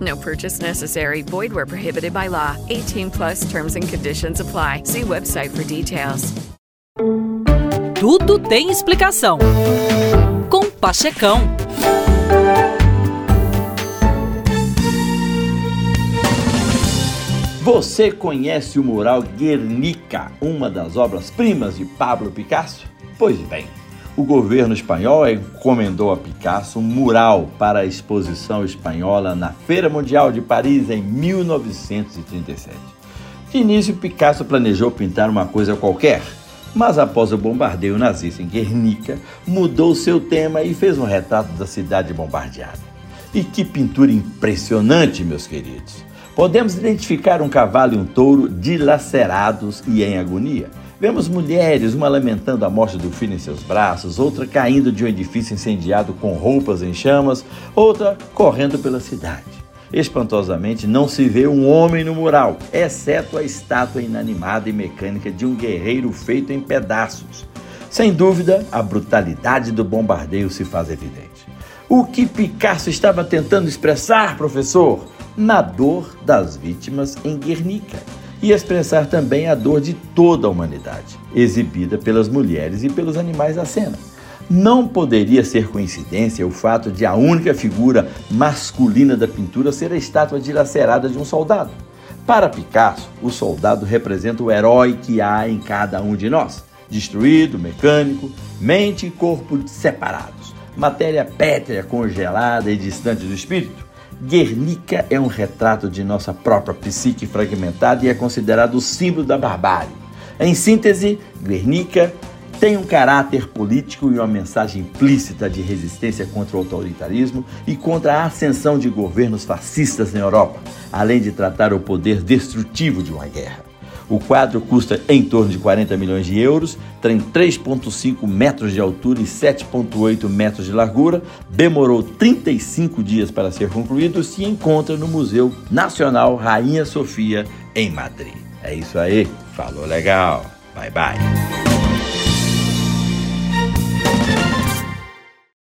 No purchase necessary. Void where prohibited by law. 18 plus terms and conditions apply. See website for details. Tudo tem explicação. Com Pachecão. Você conhece o mural Guernica, uma das obras-primas de Pablo Picasso? Pois bem, o governo espanhol encomendou a Picasso um mural para a exposição espanhola na Feira Mundial de Paris em 1937. De início, Picasso planejou pintar uma coisa qualquer, mas após o bombardeio nazista em Guernica, mudou seu tema e fez um retrato da cidade bombardeada. E que pintura impressionante, meus queridos! Podemos identificar um cavalo e um touro dilacerados e em agonia. Vemos mulheres, uma lamentando a morte do filho em seus braços, outra caindo de um edifício incendiado com roupas em chamas, outra correndo pela cidade. Espantosamente, não se vê um homem no mural, exceto a estátua inanimada e mecânica de um guerreiro feito em pedaços. Sem dúvida, a brutalidade do bombardeio se faz evidente. O que Picasso estava tentando expressar, professor? Na dor das vítimas em Guernica e expressar também a dor de toda a humanidade, exibida pelas mulheres e pelos animais à cena. Não poderia ser coincidência o fato de a única figura masculina da pintura ser a estátua dilacerada de um soldado. Para Picasso, o soldado representa o herói que há em cada um de nós: destruído, mecânico, mente e corpo separados, matéria pétrea, congelada e distante do espírito. Guernica é um retrato de nossa própria psique fragmentada e é considerado o símbolo da barbárie. Em síntese, Guernica tem um caráter político e uma mensagem implícita de resistência contra o autoritarismo e contra a ascensão de governos fascistas na Europa, além de tratar o poder destrutivo de uma guerra. O quadro custa em torno de 40 milhões de euros, tem 3,5 metros de altura e 7,8 metros de largura, demorou 35 dias para ser concluído, se encontra no Museu Nacional Rainha Sofia, em Madrid. É isso aí, falou legal, bye bye.